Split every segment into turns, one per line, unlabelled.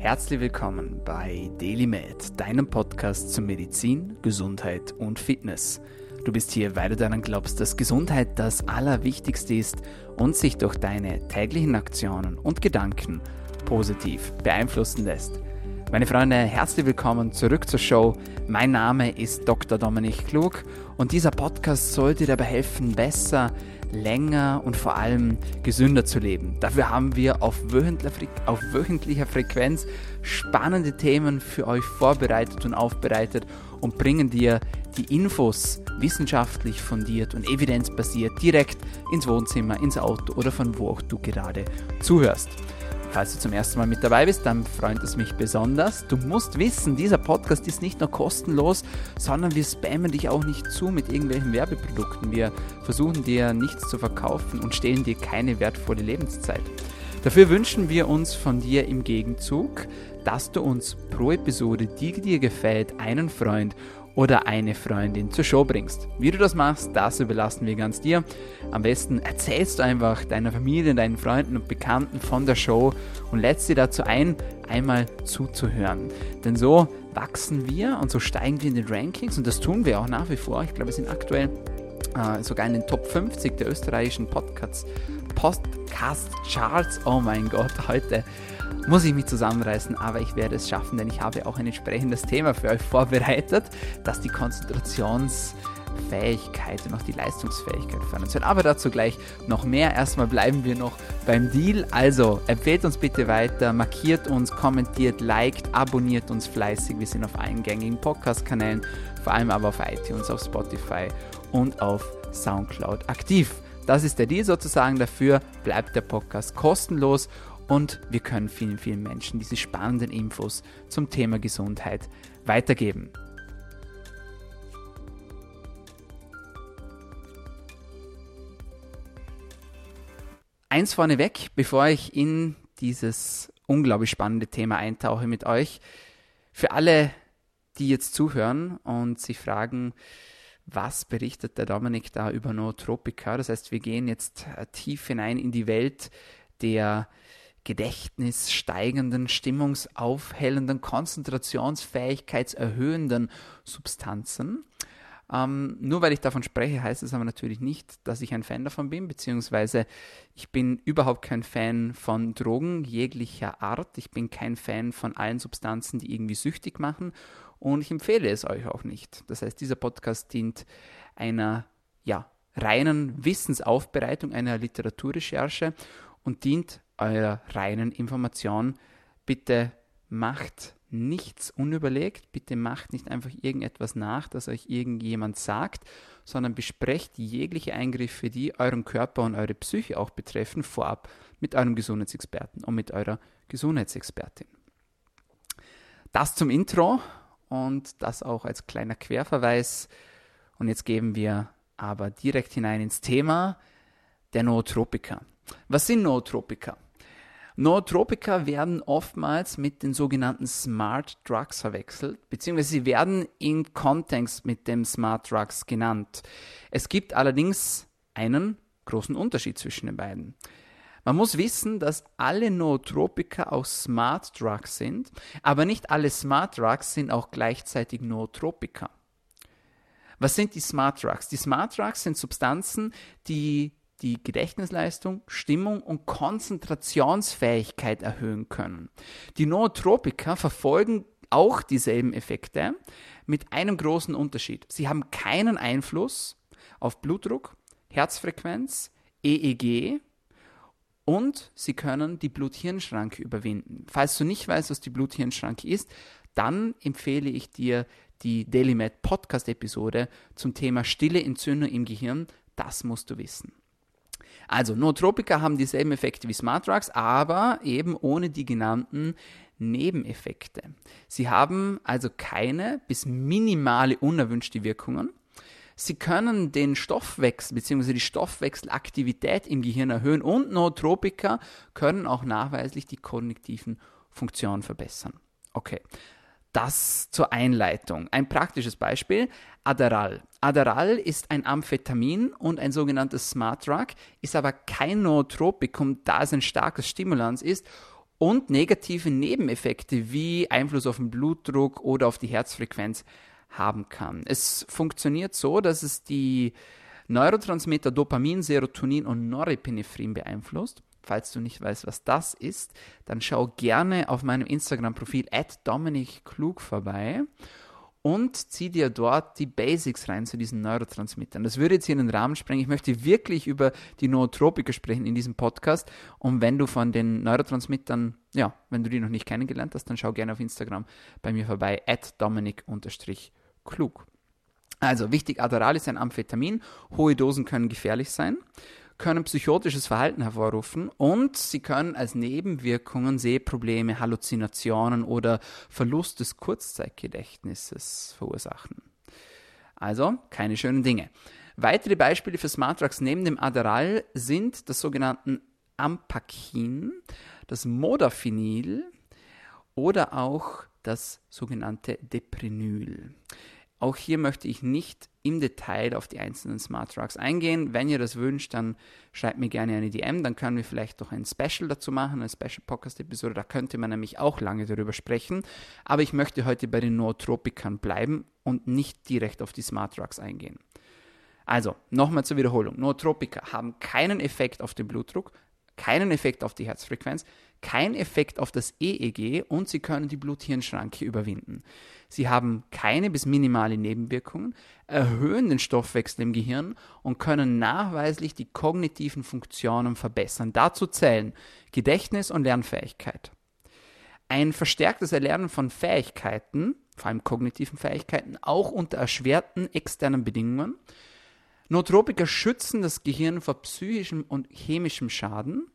Herzlich willkommen bei DailyMed, deinem Podcast zu Medizin, Gesundheit und Fitness. Du bist hier, weil du daran glaubst, dass Gesundheit das Allerwichtigste ist und sich durch deine täglichen Aktionen und Gedanken positiv beeinflussen lässt. Meine Freunde, herzlich willkommen zurück zur Show. Mein Name ist Dr. Dominik Klug und dieser Podcast sollte dir dabei helfen, besser länger und vor allem gesünder zu leben. Dafür haben wir auf wöchentlicher, Frequenz spannende Themen für euch vorbereitet und aufbereitet und bringen dir die Infos wissenschaftlich fundiert und evidenzbasiert direkt ins Wohnzimmer, ins Auto oder von wo auch du gerade zuhörst. Falls du zum ersten Mal mit dabei bist, dann freut es mich besonders. Du musst wissen, dieser Podcast ist nicht nur kostenlos, sondern wir spammen dich auch nicht zu mit irgendwelchen Werbeprodukten. Wir versuchen dir nichts zu verkaufen und stehlen dir keine wertvolle Lebenszeit. Dafür wünschen wir uns von dir im Gegenzug, dass du uns pro Episode, die dir gefällt, einen Freund oder eine Freundin zur Show bringst. Wie du das machst, das überlassen wir ganz dir. Am besten erzählst du einfach deiner Familie, deinen Freunden und Bekannten von der Show und lädst sie dazu ein, einmal zuzuhören. Denn so wachsen wir und so steigen wir in den Rankings und das tun wir auch nach wie vor. Ich glaube, wir sind aktuell äh, sogar in den Top 50 der österreichischen Podcasts. Podcast Charts. Oh mein Gott, heute muss ich mich zusammenreißen, aber ich werde es schaffen, denn ich habe auch ein entsprechendes Thema für euch vorbereitet, das die Konzentrationsfähigkeit und auch die Leistungsfähigkeit fördern. Aber dazu gleich noch mehr. Erstmal bleiben wir noch beim Deal. Also empfehlt uns bitte weiter, markiert uns, kommentiert, liked, abonniert uns fleißig. Wir sind auf allen gängigen Podcast-Kanälen, vor allem aber auf iTunes, auf Spotify und auf Soundcloud aktiv. Das ist der Deal sozusagen. Dafür bleibt der Podcast kostenlos und wir können vielen, vielen Menschen diese spannenden Infos zum Thema Gesundheit weitergeben. Eins vorneweg, bevor ich in dieses unglaublich spannende Thema eintauche mit euch. Für alle, die jetzt zuhören und sich fragen, was berichtet der Dominik da über Nootropika? Das heißt, wir gehen jetzt äh, tief hinein in die Welt der gedächtnissteigenden, stimmungsaufhellenden, konzentrationsfähigkeitserhöhenden Substanzen. Ähm, nur weil ich davon spreche, heißt es aber natürlich nicht, dass ich ein Fan davon bin, beziehungsweise ich bin überhaupt kein Fan von Drogen jeglicher Art. Ich bin kein Fan von allen Substanzen, die irgendwie süchtig machen und ich empfehle es euch auch nicht. Das heißt, dieser Podcast dient einer ja, reinen Wissensaufbereitung, einer Literaturrecherche und dient eurer reinen Information. Bitte macht nichts unüberlegt, bitte macht nicht einfach irgendetwas nach, das euch irgendjemand sagt, sondern besprecht jegliche Eingriffe, die euren Körper und eure Psyche auch betreffen, vorab mit eurem Gesundheitsexperten und mit eurer Gesundheitsexpertin. Das zum Intro und das auch als kleiner Querverweis. Und jetzt gehen wir aber direkt hinein ins Thema der Nootropika. Was sind Nootropika? Nootropika werden oftmals mit den sogenannten Smart Drugs verwechselt, beziehungsweise sie werden in Kontext mit dem Smart Drugs genannt. Es gibt allerdings einen großen Unterschied zwischen den beiden. Man muss wissen, dass alle Nootropika auch Smart Drugs sind, aber nicht alle Smart Drugs sind auch gleichzeitig Nootropika. Was sind die Smart Drugs? Die Smart Drugs sind Substanzen, die die Gedächtnisleistung, Stimmung und Konzentrationsfähigkeit erhöhen können. Die Nootropika verfolgen auch dieselben Effekte mit einem großen Unterschied. Sie haben keinen Einfluss auf Blutdruck, Herzfrequenz, EEG und sie können die Blut-Hirn-Schranke überwinden. Falls du nicht weißt, was die Blut-Hirn-Schranke ist, dann empfehle ich dir die DailyMed Podcast-Episode zum Thema stille Entzündung im Gehirn. Das musst du wissen. Also Nootropika haben dieselben Effekte wie Smart Drugs, aber eben ohne die genannten Nebeneffekte. Sie haben also keine bis minimale unerwünschte Wirkungen. Sie können den Stoffwechsel bzw. die Stoffwechselaktivität im Gehirn erhöhen und Nootropika können auch nachweislich die kognitiven Funktionen verbessern. Okay, das zur Einleitung. Ein praktisches Beispiel, Adderall. Adderall ist ein Amphetamin und ein sogenanntes Smart Drug, ist aber kein Nootropikum, da es ein starkes Stimulanz ist und negative Nebeneffekte wie Einfluss auf den Blutdruck oder auf die Herzfrequenz haben kann. Es funktioniert so, dass es die Neurotransmitter Dopamin, Serotonin und Norepinephren beeinflusst. Falls du nicht weißt, was das ist, dann schau gerne auf meinem Instagram-Profil at Dominik Klug vorbei und zieh dir dort die Basics rein zu diesen Neurotransmittern. Das würde jetzt hier in den Rahmen sprengen. Ich möchte wirklich über die Nootropika sprechen in diesem Podcast. Und wenn du von den Neurotransmittern, ja, wenn du die noch nicht kennengelernt hast, dann schau gerne auf Instagram bei mir vorbei, at Dominik-klug. Also wichtig, Adderall ist ein Amphetamin. Hohe Dosen können gefährlich sein können psychotisches Verhalten hervorrufen und sie können als Nebenwirkungen Sehprobleme, Halluzinationen oder Verlust des Kurzzeitgedächtnisses verursachen. Also keine schönen Dinge. Weitere Beispiele für Smart Drugs neben dem Adderall sind das sogenannte Ampakin, das Modafinil oder auch das sogenannte Deprenyl. Auch hier möchte ich nicht im Detail auf die einzelnen Smart Drugs eingehen. Wenn ihr das wünscht, dann schreibt mir gerne eine DM, dann können wir vielleicht doch ein Special dazu machen, eine Special Podcast-Episode. Da könnte man nämlich auch lange darüber sprechen. Aber ich möchte heute bei den Nootropikern bleiben und nicht direkt auf die Smart Drugs eingehen. Also, nochmal zur Wiederholung. Nootropika haben keinen Effekt auf den Blutdruck, keinen Effekt auf die Herzfrequenz, keinen Effekt auf das EEG und sie können die Blut-Hirn-Schranke überwinden. Sie haben keine bis minimale Nebenwirkungen, erhöhen den Stoffwechsel im Gehirn und können nachweislich die kognitiven Funktionen verbessern. Dazu zählen Gedächtnis und Lernfähigkeit. Ein verstärktes Erlernen von Fähigkeiten, vor allem kognitiven Fähigkeiten, auch unter erschwerten externen Bedingungen. Nootropika schützen das Gehirn vor psychischem und chemischem Schaden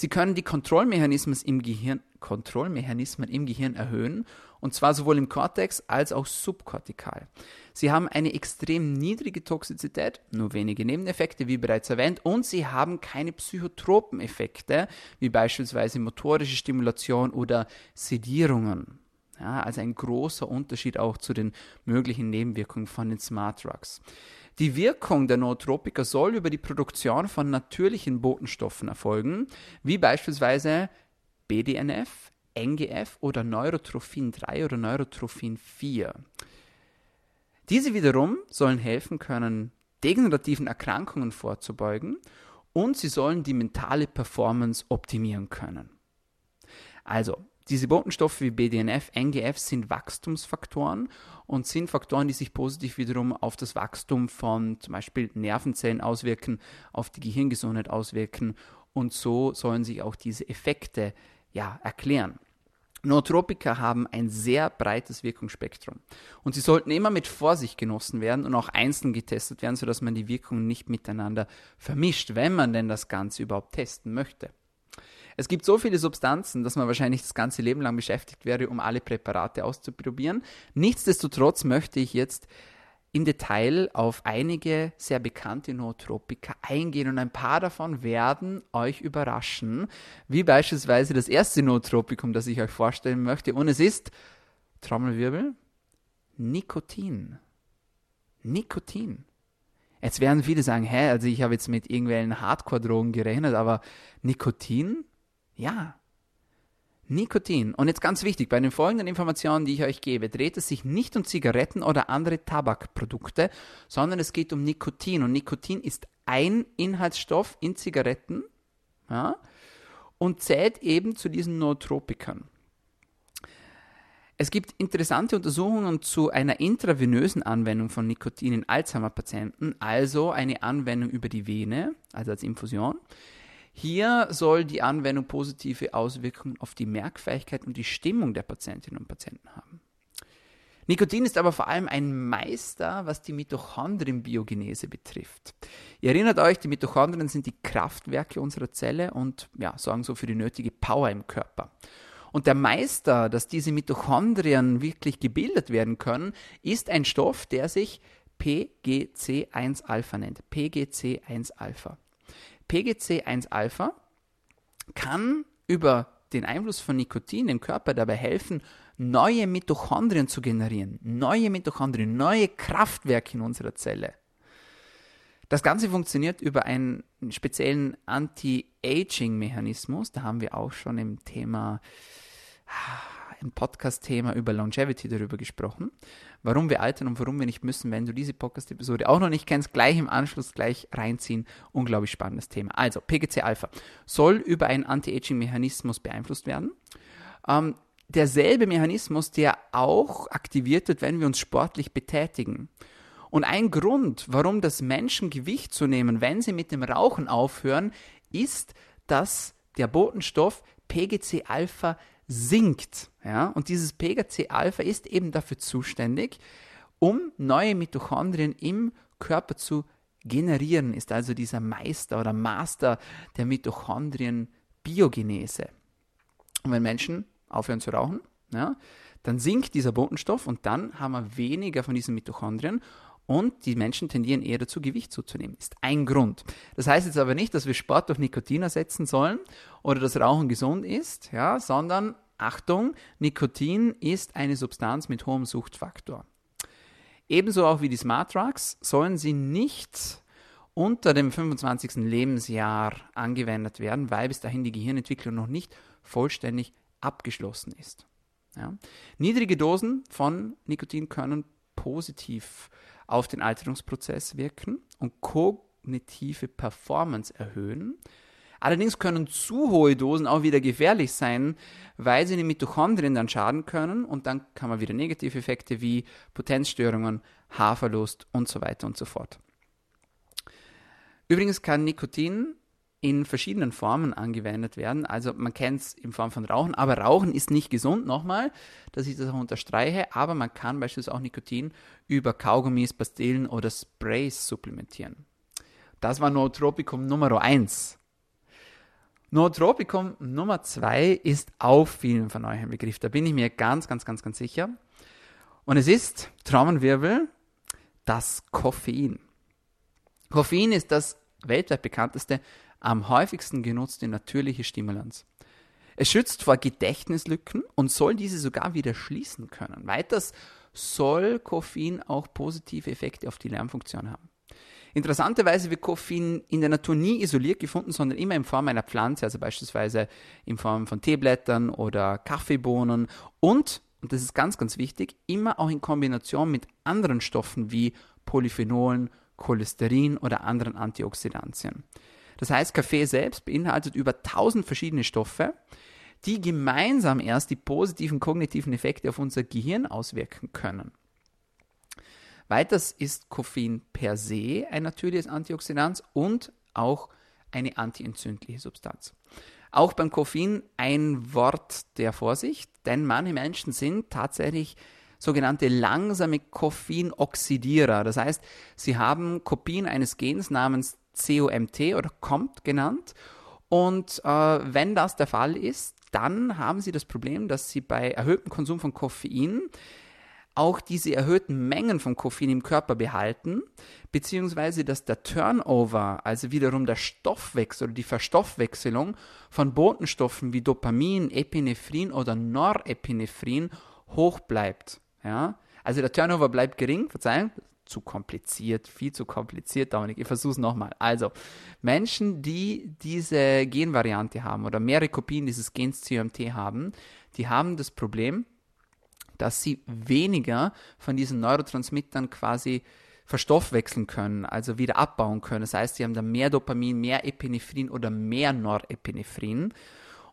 Sie können die Kontrollmechanismen im Gehirn, Kontrollmechanismen im Gehirn erhöhen, und zwar sowohl im Kortex als auch subkortikal. Sie haben eine extrem niedrige Toxizität, nur wenige Nebeneffekte, wie bereits erwähnt, und sie haben keine psychotropen Effekte, wie beispielsweise motorische Stimulation oder Sedierungen. Ja, also ein großer Unterschied auch zu den möglichen Nebenwirkungen von den Smart Drugs. Die Wirkung der Nootropika soll über die Produktion von natürlichen Botenstoffen erfolgen, wie beispielsweise BDNF, NGF oder Neurotrophin 3 oder Neurotrophin 4. Diese wiederum sollen helfen können, degenerativen Erkrankungen vorzubeugen und sie sollen die mentale Performance optimieren können. Also, diese Botenstoffe wie BDNF, NGF sind Wachstumsfaktoren und sind Faktoren, die sich positiv wiederum auf das Wachstum von zum Beispiel Nervenzellen auswirken, auf die Gehirngesundheit auswirken und so sollen sich auch diese Effekte ja, erklären. Nootropika haben ein sehr breites Wirkungsspektrum und sie sollten immer mit Vorsicht genossen werden und auch einzeln getestet werden, sodass man die Wirkungen nicht miteinander vermischt, wenn man denn das Ganze überhaupt testen möchte. Es gibt so viele Substanzen, dass man wahrscheinlich das ganze Leben lang beschäftigt wäre, um alle Präparate auszuprobieren. Nichtsdestotrotz möchte ich jetzt im Detail auf einige sehr bekannte Nootropika eingehen und ein paar davon werden euch überraschen, wie beispielsweise das erste Nootropikum, das ich euch vorstellen möchte und es ist Trommelwirbel Nikotin. Nikotin. Jetzt werden viele sagen, hä, also ich habe jetzt mit irgendwelchen Hardcore-Drogen gerechnet, aber Nikotin? Ja. Nikotin. Und jetzt ganz wichtig, bei den folgenden Informationen, die ich euch gebe, dreht es sich nicht um Zigaretten oder andere Tabakprodukte, sondern es geht um Nikotin. Und Nikotin ist ein Inhaltsstoff in Zigaretten ja, und zählt eben zu diesen Nootropikern. Es gibt interessante Untersuchungen zu einer intravenösen Anwendung von Nikotin in Alzheimer-Patienten, also eine Anwendung über die Vene, also als Infusion. Hier soll die Anwendung positive Auswirkungen auf die Merkfähigkeit und die Stimmung der Patientinnen und Patienten haben. Nikotin ist aber vor allem ein Meister, was die Mitochondrienbiogenese betrifft. Ihr erinnert euch, die Mitochondrien sind die Kraftwerke unserer Zelle und ja, sorgen so für die nötige Power im Körper. Und der Meister, dass diese Mitochondrien wirklich gebildet werden können, ist ein Stoff, der sich PGC1-Alpha nennt. PGC1-Alpha. PGC1-Alpha kann über den Einfluss von Nikotin dem Körper dabei helfen, neue Mitochondrien zu generieren, neue Mitochondrien, neue Kraftwerke in unserer Zelle. Das Ganze funktioniert über einen speziellen Anti-Aging-Mechanismus. Da haben wir auch schon im Thema, im Podcast-Thema über Longevity darüber gesprochen. Warum wir altern und warum wir nicht müssen, wenn du diese Podcast-Episode auch noch nicht kennst, gleich im Anschluss gleich reinziehen. Unglaublich spannendes Thema. Also, PGC-Alpha soll über einen Anti-Aging-Mechanismus beeinflusst werden. Ähm, derselbe Mechanismus, der auch aktiviert wird, wenn wir uns sportlich betätigen. Und ein Grund, warum das Menschen Gewicht zunehmen, wenn sie mit dem Rauchen aufhören, ist, dass der Botenstoff PGC-Alpha sinkt. Ja? Und dieses PGC-Alpha ist eben dafür zuständig, um neue Mitochondrien im Körper zu generieren, ist also dieser Meister oder Master der Mitochondrien-Biogenese. Und wenn Menschen aufhören zu rauchen, ja, dann sinkt dieser Botenstoff und dann haben wir weniger von diesen Mitochondrien und die Menschen tendieren eher dazu, Gewicht zuzunehmen. Ist ein Grund. Das heißt jetzt aber nicht, dass wir Sport durch Nikotin ersetzen sollen oder dass Rauchen gesund ist, ja, sondern Achtung, Nikotin ist eine Substanz mit hohem Suchtfaktor. Ebenso auch wie die Smart Drugs sollen sie nicht unter dem 25. Lebensjahr angewendet werden, weil bis dahin die Gehirnentwicklung noch nicht vollständig abgeschlossen ist. Ja. Niedrige Dosen von Nikotin können positiv auf den Alterungsprozess wirken und kognitive Performance erhöhen. Allerdings können zu hohe Dosen auch wieder gefährlich sein, weil sie den Mitochondrien dann schaden können und dann kann man wieder negative Effekte wie Potenzstörungen, Haarverlust und so weiter und so fort. Übrigens kann Nikotin in verschiedenen Formen angewendet werden. Also man kennt es in Form von Rauchen, aber Rauchen ist nicht gesund, nochmal, dass ich das auch unterstreiche, aber man kann beispielsweise auch Nikotin über Kaugummis, Pastillen oder Sprays supplementieren. Das war Nootropicum Nummer 1. Nootropicum Nummer 2 ist auch vielen von euch ein Begriff, da bin ich mir ganz, ganz, ganz, ganz sicher. Und es ist, Traumenwirbel, das Koffein. Koffein ist das weltweit bekannteste am häufigsten genutzte natürliche Stimulanz. Es schützt vor Gedächtnislücken und soll diese sogar wieder schließen können. Weiters soll Koffein auch positive Effekte auf die Lernfunktion haben. Interessanterweise wird Koffein in der Natur nie isoliert gefunden, sondern immer in Form einer Pflanze, also beispielsweise in Form von Teeblättern oder Kaffeebohnen und, und das ist ganz, ganz wichtig, immer auch in Kombination mit anderen Stoffen wie Polyphenolen, Cholesterin oder anderen Antioxidantien. Das heißt, Kaffee selbst beinhaltet über 1000 verschiedene Stoffe, die gemeinsam erst die positiven kognitiven Effekte auf unser Gehirn auswirken können. Weiters ist Koffein per se ein natürliches Antioxidant und auch eine antientzündliche Substanz. Auch beim Koffein ein Wort der Vorsicht, denn manche Menschen sind tatsächlich sogenannte langsame Koffeinoxidierer. Das heißt, sie haben Kopien eines Gens namens COMT oder COMT genannt. Und äh, wenn das der Fall ist, dann haben Sie das Problem, dass Sie bei erhöhtem Konsum von Koffein auch diese erhöhten Mengen von Koffein im Körper behalten, beziehungsweise dass der Turnover, also wiederum der Stoffwechsel oder die Verstoffwechselung von Botenstoffen wie Dopamin, Epinephrin oder Norepinephrin hoch bleibt. Ja? Also der Turnover bleibt gering, Verzeihung, zu kompliziert, viel zu kompliziert, Dominik. Ich versuche es nochmal. Also, Menschen, die diese Genvariante haben oder mehrere Kopien dieses Gens CMT haben, die haben das Problem, dass sie weniger von diesen Neurotransmittern quasi verstoffwechseln können, also wieder abbauen können. Das heißt, sie haben dann mehr Dopamin, mehr Epinephrin oder mehr Norepinephrin.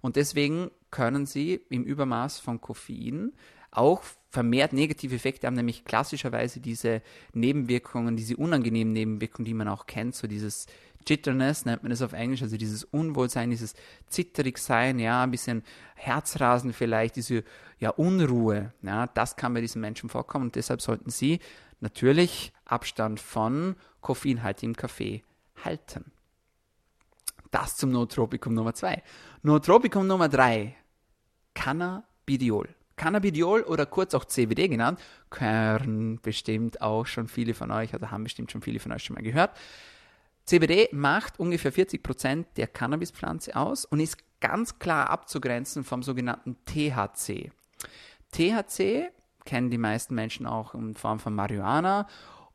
Und deswegen können sie im Übermaß von Koffein auch vermehrt negative Effekte haben, nämlich klassischerweise diese Nebenwirkungen, diese unangenehmen Nebenwirkungen, die man auch kennt, so dieses Jitterness nennt man es auf Englisch, also dieses Unwohlsein, dieses Zitterigsein, ja, ein bisschen Herzrasen vielleicht, diese ja, Unruhe, ja, das kann bei diesen Menschen vorkommen und deshalb sollten sie natürlich Abstand von koffeinhaltigem Kaffee halten. Das zum Nootropikum Nummer 2. Nootropikum Nummer 3, Cannabidiol. Cannabidiol oder kurz auch CBD genannt, können bestimmt auch schon viele von euch oder haben bestimmt schon viele von euch schon mal gehört. CBD macht ungefähr 40 Prozent der Cannabispflanze aus und ist ganz klar abzugrenzen vom sogenannten THC. THC kennen die meisten Menschen auch in Form von Marihuana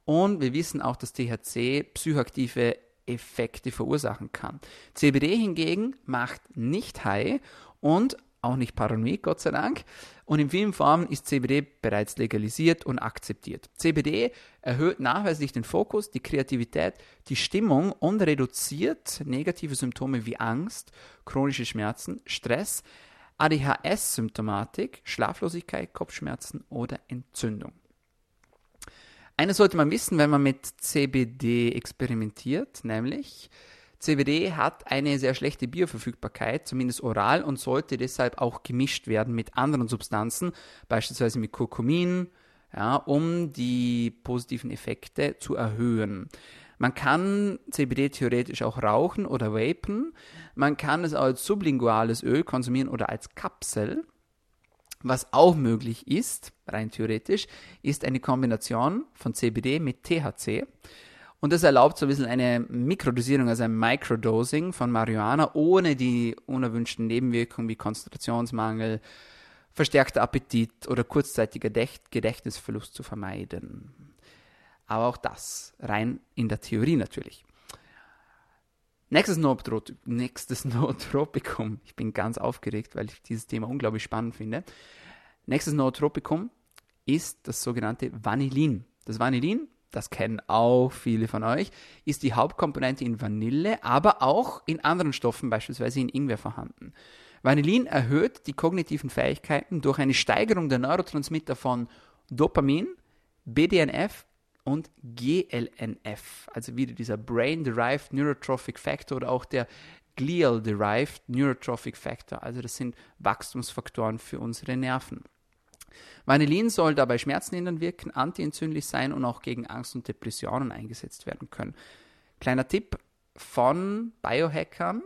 Und wir wissen auch, dass THC psychoaktive Effekte verursachen kann. CBD hingegen macht nicht high und auch nicht paranoid, Gott sei Dank. Und in vielen Formen ist CBD bereits legalisiert und akzeptiert. CBD erhöht nachweislich den Fokus, die Kreativität, die Stimmung und reduziert negative Symptome wie Angst, chronische Schmerzen, Stress, ADHS-Symptomatik, Schlaflosigkeit, Kopfschmerzen oder Entzündung. Eines sollte man wissen, wenn man mit CBD experimentiert, nämlich CBD hat eine sehr schlechte Bioverfügbarkeit, zumindest oral, und sollte deshalb auch gemischt werden mit anderen Substanzen, beispielsweise mit Kurkumin, ja, um die positiven Effekte zu erhöhen. Man kann CBD theoretisch auch rauchen oder vapen. Man kann es als sublinguales Öl konsumieren oder als Kapsel. Was auch möglich ist, rein theoretisch, ist eine Kombination von CBD mit THC. Und das erlaubt so ein bisschen eine Mikrodosierung, also ein Microdosing von Marihuana, ohne die unerwünschten Nebenwirkungen wie Konzentrationsmangel, verstärkter Appetit oder kurzzeitiger Gedächtnisverlust zu vermeiden. Aber auch das rein in der Theorie natürlich. Nächstes, Nootropikum, nächstes Nootropikum. Ich bin ganz aufgeregt, weil ich dieses Thema unglaublich spannend finde. Nächstes Nootropikum ist das sogenannte Vanillin. Das Vanillin das kennen auch viele von euch, ist die Hauptkomponente in Vanille, aber auch in anderen Stoffen, beispielsweise in Ingwer vorhanden. Vanillin erhöht die kognitiven Fähigkeiten durch eine Steigerung der Neurotransmitter von Dopamin, BDNF und GLNF, also wieder dieser Brain-Derived Neurotrophic Factor oder auch der Glial-Derived Neurotrophic Factor. Also das sind Wachstumsfaktoren für unsere Nerven. Vanillin soll dabei schmerzlindernd wirken, antientzündlich sein und auch gegen Angst und Depressionen eingesetzt werden können. Kleiner Tipp von Biohackern.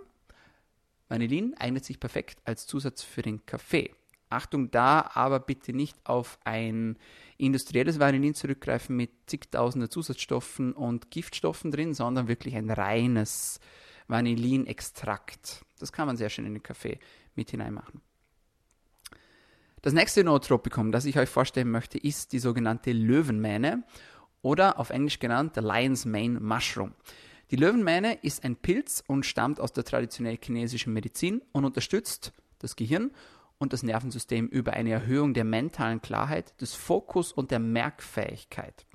Vanillin eignet sich perfekt als Zusatz für den Kaffee. Achtung da, aber bitte nicht auf ein industrielles Vanillin zurückgreifen mit zigtausender Zusatzstoffen und Giftstoffen drin, sondern wirklich ein reines Vanillinextrakt. Das kann man sehr schön in den Kaffee mit hineinmachen. Das nächste Nootropikum, das ich euch vorstellen möchte, ist die sogenannte Löwenmähne oder auf Englisch genannt der Lion's Mane Mushroom. Die Löwenmähne ist ein Pilz und stammt aus der traditionell chinesischen Medizin und unterstützt das Gehirn und das Nervensystem über eine Erhöhung der mentalen Klarheit, des Fokus und der Merkfähigkeit.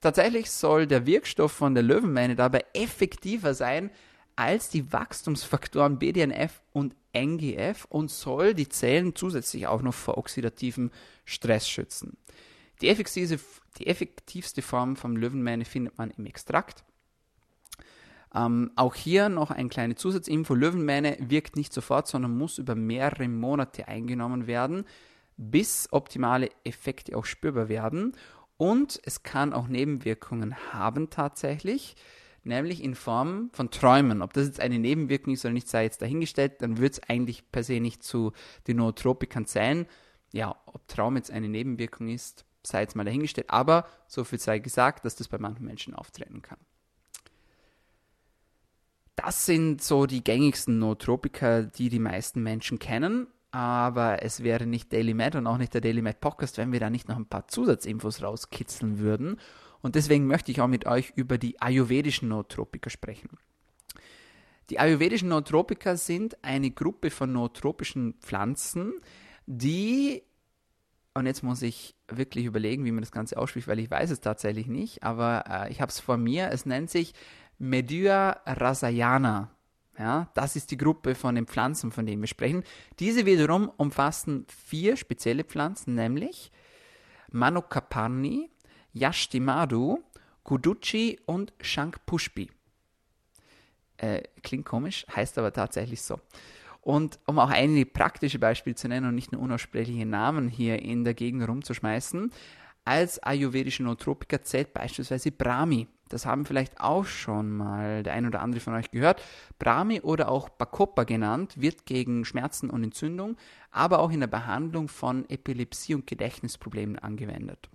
Tatsächlich soll der Wirkstoff von der Löwenmähne dabei effektiver sein als die Wachstumsfaktoren BDNF und NGF und soll die Zellen zusätzlich auch noch vor oxidativem Stress schützen. Die effektivste, die effektivste Form vom Löwenmähne findet man im Extrakt. Ähm, auch hier noch eine kleine Zusatzinfo. Löwenmähne wirkt nicht sofort, sondern muss über mehrere Monate eingenommen werden, bis optimale Effekte auch spürbar werden. Und es kann auch Nebenwirkungen haben tatsächlich nämlich in Form von Träumen. Ob das jetzt eine Nebenwirkung ist oder nicht, sei jetzt dahingestellt, dann wird es eigentlich per se nicht zu den Nootropikern sein. Ja, ob Traum jetzt eine Nebenwirkung ist, sei jetzt mal dahingestellt, aber so viel sei gesagt, dass das bei manchen Menschen auftreten kann. Das sind so die gängigsten Nootropika, die die meisten Menschen kennen. Aber es wäre nicht Daily Med und auch nicht der Daily Med Podcast, wenn wir da nicht noch ein paar Zusatzinfos rauskitzeln würden. Und deswegen möchte ich auch mit euch über die ayurvedischen Nootropika sprechen. Die ayurvedischen Nootropika sind eine Gruppe von nootropischen Pflanzen, die, und jetzt muss ich wirklich überlegen, wie man das Ganze ausspricht, weil ich weiß es tatsächlich nicht, aber äh, ich habe es vor mir, es nennt sich Media rasayana. Ja, das ist die Gruppe von den Pflanzen, von denen wir sprechen. Diese wiederum umfassen vier spezielle Pflanzen, nämlich Manokaparni, Yashtimadu, Kuduchi und Shankpushpi. Äh, klingt komisch, heißt aber tatsächlich so. Und um auch einige praktische Beispiele zu nennen und nicht nur unaussprechliche Namen hier in der Gegend rumzuschmeißen, als ayurvedische Nootropiker zählt beispielsweise Brahmi. Das haben vielleicht auch schon mal der ein oder andere von euch gehört. Brahmi oder auch Bacopa genannt, wird gegen Schmerzen und Entzündung, aber auch in der Behandlung von Epilepsie und Gedächtnisproblemen angewendet.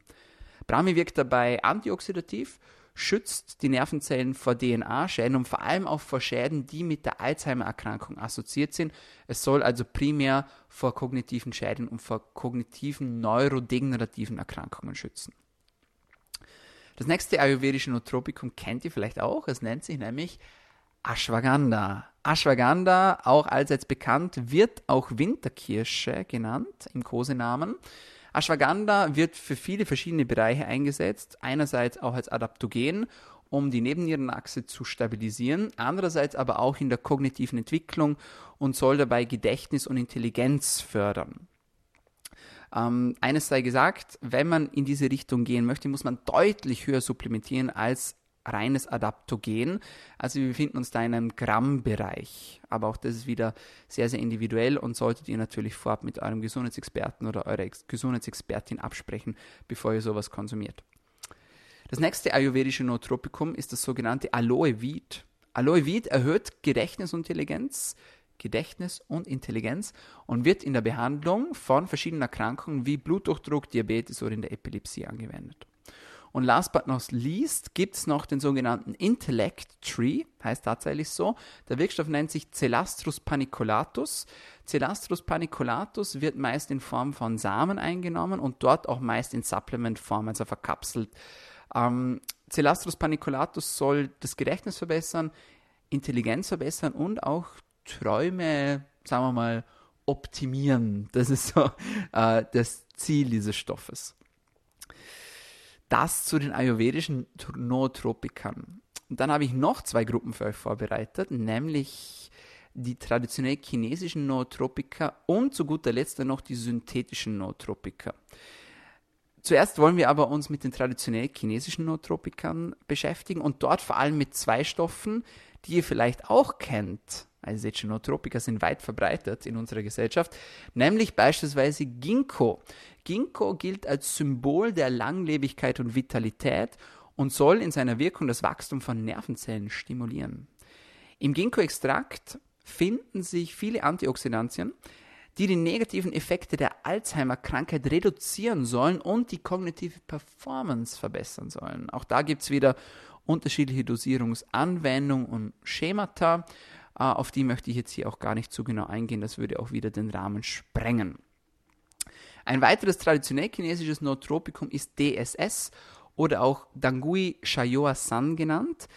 Brahmi wirkt dabei antioxidativ, schützt die Nervenzellen vor DNA-Schäden und vor allem auch vor Schäden, die mit der Alzheimer-Erkrankung assoziiert sind. Es soll also primär vor kognitiven Schäden und vor kognitiven neurodegenerativen Erkrankungen schützen. Das nächste ayurvedische Nootropikum kennt ihr vielleicht auch. Es nennt sich nämlich Ashwagandha. Ashwagandha, auch allseits bekannt, wird auch Winterkirsche genannt im Kosenamen. Ashwagandha wird für viele verschiedene Bereiche eingesetzt. Einerseits auch als Adaptogen, um die Nebennierenachse zu stabilisieren, andererseits aber auch in der kognitiven Entwicklung und soll dabei Gedächtnis und Intelligenz fördern. Ähm, eines sei gesagt, wenn man in diese Richtung gehen möchte, muss man deutlich höher supplementieren als reines Adaptogen. Also wir befinden uns da in einem Grammbereich. Aber auch das ist wieder sehr, sehr individuell und solltet ihr natürlich vorab mit eurem Gesundheitsexperten oder eurer Ex Gesundheitsexpertin absprechen, bevor ihr sowas konsumiert. Das nächste ayurvedische Nootropikum ist das sogenannte Aloe Weed. Aloe Weed erhöht Gedächtnis und Intelligenz, Gedächtnis und Intelligenz und wird in der Behandlung von verschiedenen Erkrankungen wie Bluthochdruck, Diabetes oder in der Epilepsie angewendet. Und last but not least gibt es noch den sogenannten Intellect Tree, heißt tatsächlich so. Der Wirkstoff nennt sich Celastrus paniculatus. Celastrus paniculatus wird meist in Form von Samen eingenommen und dort auch meist in Supplementform, also verkapselt. Ähm, Celastrus paniculatus soll das Gedächtnis verbessern, Intelligenz verbessern und auch Träume, sagen wir mal, optimieren. Das ist so äh, das Ziel dieses Stoffes. Das zu den ayurvedischen Nootropikern. Und dann habe ich noch zwei Gruppen für euch vorbereitet, nämlich die traditionell chinesischen Nootropika und zu guter Letzt dann noch die synthetischen Nootropika. Zuerst wollen wir aber uns mit den traditionell chinesischen Nootropikern beschäftigen und dort vor allem mit zwei Stoffen, die ihr vielleicht auch kennt. Also schon Nootropika sind weit verbreitet in unserer Gesellschaft, nämlich beispielsweise Ginkgo. Ginkgo gilt als Symbol der Langlebigkeit und Vitalität und soll in seiner Wirkung das Wachstum von Nervenzellen stimulieren. Im Ginkgo-Extrakt finden sich viele Antioxidantien, die die negativen Effekte der Alzheimer-Krankheit reduzieren sollen und die kognitive Performance verbessern sollen. Auch da gibt es wieder unterschiedliche Dosierungsanwendungen und Schemata. Äh, auf die möchte ich jetzt hier auch gar nicht zu genau eingehen, das würde auch wieder den Rahmen sprengen. Ein weiteres traditionell chinesisches Nootropikum ist DSS oder auch Dangui Shayoa San genannt.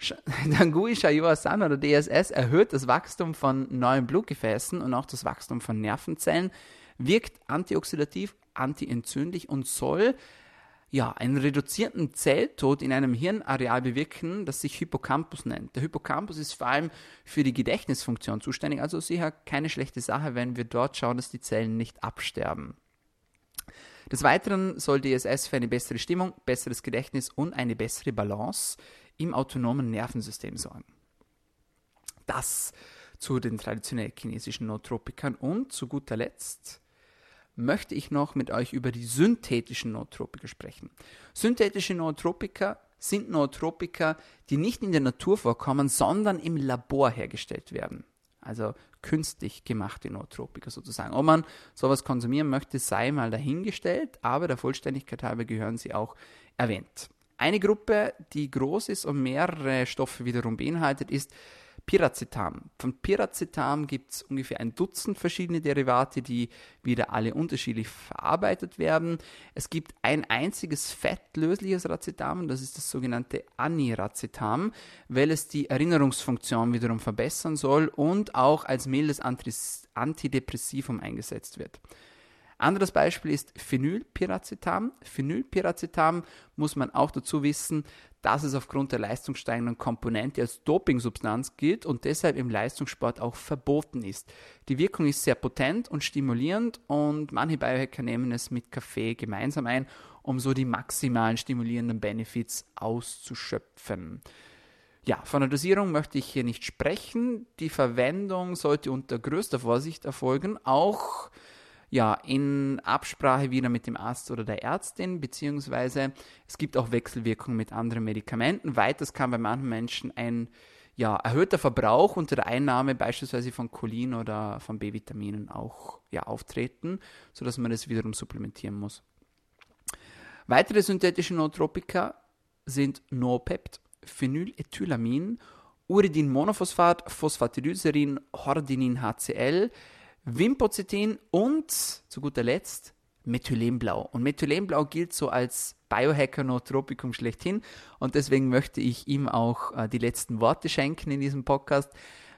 Dangui Shayoa San oder DSS erhöht das Wachstum von neuen Blutgefäßen und auch das Wachstum von Nervenzellen, wirkt antioxidativ, antientzündlich und soll ja, einen reduzierten Zelltod in einem Hirnareal bewirken, das sich Hippocampus nennt. Der Hippocampus ist vor allem für die Gedächtnisfunktion zuständig, also sicher keine schlechte Sache, wenn wir dort schauen, dass die Zellen nicht absterben. Des Weiteren soll DSS für eine bessere Stimmung, besseres Gedächtnis und eine bessere Balance im autonomen Nervensystem sorgen. Das zu den traditionell chinesischen Nootropikern und zu guter Letzt möchte ich noch mit euch über die synthetischen Nootropika sprechen. Synthetische Nootropika sind Nootropika, die nicht in der Natur vorkommen, sondern im Labor hergestellt werden. Also künstlich gemachte Nootropika sozusagen. Ob man sowas konsumieren möchte, sei mal dahingestellt, aber der Vollständigkeit halber gehören sie auch erwähnt. Eine Gruppe, die groß ist und mehrere Stoffe wiederum beinhaltet, ist Piracetam. Von Piracetam gibt es ungefähr ein Dutzend verschiedene Derivate, die wieder alle unterschiedlich verarbeitet werden. Es gibt ein einziges fettlösliches Racetam, das ist das sogenannte Aniracetam, welches die Erinnerungsfunktion wiederum verbessern soll und auch als mildes Antidepressivum eingesetzt wird. Anderes Beispiel ist Phenylpiracetam. Phenylpiracetam muss man auch dazu wissen, dass es aufgrund der leistungssteigenden Komponente als Dopingsubstanz gilt und deshalb im Leistungssport auch verboten ist. Die Wirkung ist sehr potent und stimulierend und manche Biohacker nehmen es mit Kaffee gemeinsam ein, um so die maximalen stimulierenden Benefits auszuschöpfen. Ja, von der Dosierung möchte ich hier nicht sprechen. Die Verwendung sollte unter größter Vorsicht erfolgen, auch ja, in Absprache wieder mit dem Arzt oder der Ärztin, beziehungsweise es gibt auch Wechselwirkungen mit anderen Medikamenten. Weiters kann bei manchen Menschen ein ja, erhöhter Verbrauch unter der Einnahme beispielsweise von Cholin oder von B-Vitaminen auch ja, auftreten, sodass man das wiederum supplementieren muss. Weitere synthetische Nootropika sind Noopept, Phenylethylamin, Uridinmonophosphat, Phosphatidylserin, Hordinin HCl, Wimpozetin und zu guter Letzt Methylenblau. Und Methylenblau gilt so als Biohacker Nootropikum schlechthin und deswegen möchte ich ihm auch äh, die letzten Worte schenken in diesem Podcast.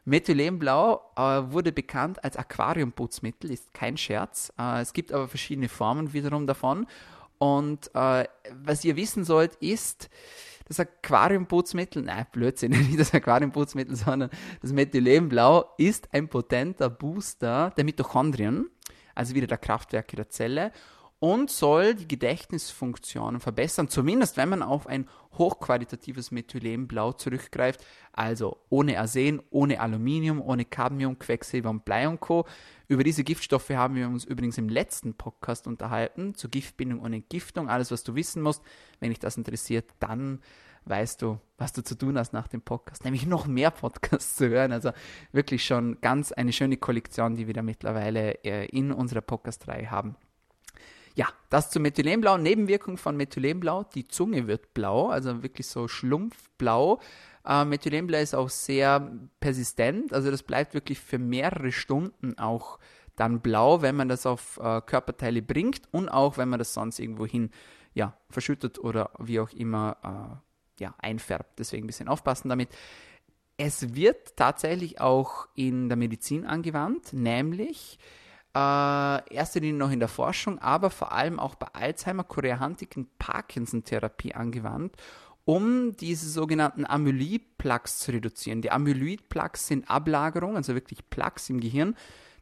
Methylenblau äh, wurde bekannt als Aquariumputzmittel, ist kein Scherz. Äh, es gibt aber verschiedene Formen wiederum davon. Und äh, was ihr wissen sollt, ist, das Aquariumputzmittel, nein, Blödsinn, nicht das Aquariumputzmittel, sondern das Methylenblau ist ein potenter Booster der Mitochondrien, also wieder der Kraftwerke der Zelle und soll die Gedächtnisfunktionen verbessern, zumindest wenn man auf ein hochqualitatives Methylenblau zurückgreift, also ohne Arsen, ohne Aluminium, ohne Cadmium, Quecksilber und Blei und Co. Über diese Giftstoffe haben wir uns übrigens im letzten Podcast unterhalten, zur Giftbindung und Entgiftung, alles was du wissen musst. Wenn dich das interessiert, dann weißt du, was du zu tun hast nach dem Podcast, nämlich noch mehr Podcasts zu hören. Also wirklich schon ganz eine schöne Kollektion, die wir da mittlerweile äh, in unserer Podcast-Reihe haben. Ja, das zu Methylenblau. Nebenwirkung von Methylenblau, die Zunge wird blau, also wirklich so schlumpfblau. Äh, Methylenblau ist auch sehr persistent, also das bleibt wirklich für mehrere Stunden auch dann blau, wenn man das auf äh, Körperteile bringt und auch wenn man das sonst irgendwo hin ja, verschüttet oder wie auch immer äh, ja, einfärbt. Deswegen ein bisschen aufpassen damit. Es wird tatsächlich auch in der Medizin angewandt, nämlich äh, erster Linie noch in der Forschung, aber vor allem auch bei Alzheimer, Chorea-Huntington, Parkinson-Therapie angewandt, um diese sogenannten Amyloid-Plaques zu reduzieren. Die Amyloid-Plaques sind Ablagerungen, also wirklich Plaques im Gehirn,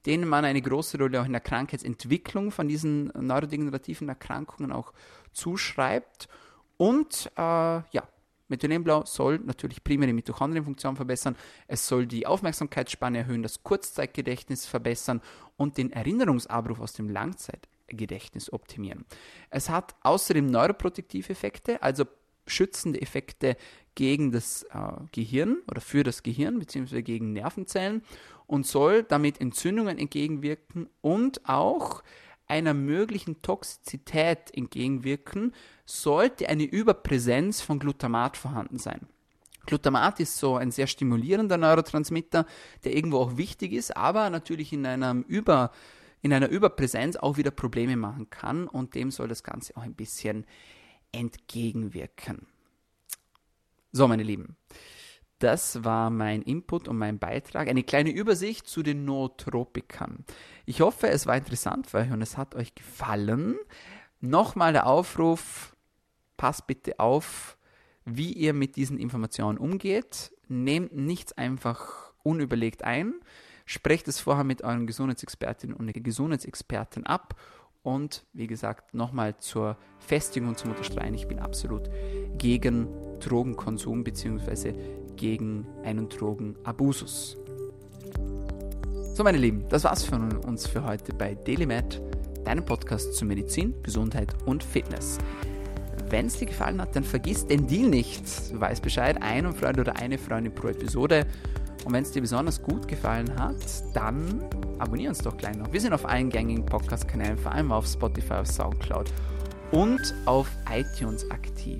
denen man eine große Rolle auch in der Krankheitsentwicklung von diesen neurodegenerativen Erkrankungen auch zuschreibt. Und äh, ja, Methylenblau soll natürlich primär die Mitochondrienfunktion verbessern, es soll die Aufmerksamkeitsspanne erhöhen, das Kurzzeitgedächtnis verbessern und den Erinnerungsabruf aus dem Langzeitgedächtnis optimieren. Es hat außerdem neuroprotektive Effekte, also schützende Effekte gegen das äh, Gehirn oder für das Gehirn bzw. gegen Nervenzellen und soll damit Entzündungen entgegenwirken und auch einer möglichen Toxizität entgegenwirken, sollte eine Überpräsenz von Glutamat vorhanden sein. Glutamat ist so ein sehr stimulierender Neurotransmitter, der irgendwo auch wichtig ist, aber natürlich in einem Über, in einer Überpräsenz auch wieder Probleme machen kann und dem soll das Ganze auch ein bisschen entgegenwirken. So, meine Lieben, das war mein Input und mein Beitrag. Eine kleine Übersicht zu den Nootropikern. Ich hoffe, es war interessant für euch und es hat euch gefallen. Nochmal der Aufruf, passt bitte auf, wie ihr mit diesen Informationen umgeht. Nehmt nichts einfach unüberlegt ein. Sprecht es vorher mit euren Gesundheitsexpertinnen und Gesundheitsexperten ab. Und wie gesagt, nochmal zur Festigung und zum Unterstreichen, ich bin absolut gegen Drogenkonsum bzw gegen einen Drogenabusus. So, meine Lieben, das war's von uns für heute bei DailyMed, deinem Podcast zu Medizin, Gesundheit und Fitness. Wenn es dir gefallen hat, dann vergiss den Deal nicht. Du weißt Bescheid, ein Freund oder eine Freundin pro Episode. Und wenn es dir besonders gut gefallen hat, dann abonnier uns doch gleich noch. Wir sind auf allen gängigen Podcast-Kanälen, vor allem auf Spotify, auf Soundcloud und auf iTunes aktiv.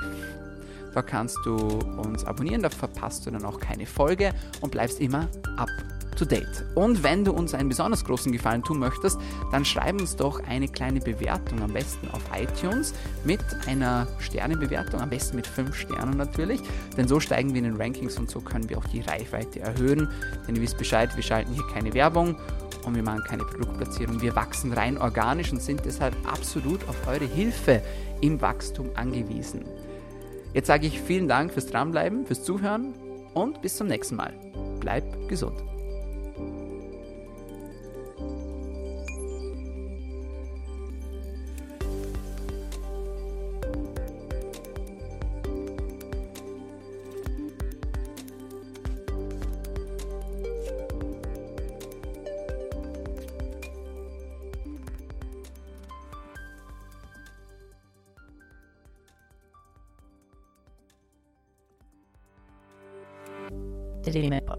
Da kannst du uns abonnieren, da verpasst du dann auch keine Folge und bleibst immer up to date. Und wenn du uns einen besonders großen Gefallen tun möchtest, dann schreib uns doch eine kleine Bewertung, am besten auf iTunes mit einer Sternebewertung, am besten mit 5 Sternen natürlich, denn so steigen wir in den Rankings und so können wir auch die Reichweite erhöhen. Denn ihr wisst Bescheid, wir schalten hier keine Werbung und wir machen keine Produktplatzierung. Wir wachsen rein organisch und sind deshalb absolut auf eure Hilfe im Wachstum angewiesen. Jetzt sage ich vielen Dank fürs Dranbleiben, fürs Zuhören und bis zum nächsten Mal. Bleib gesund.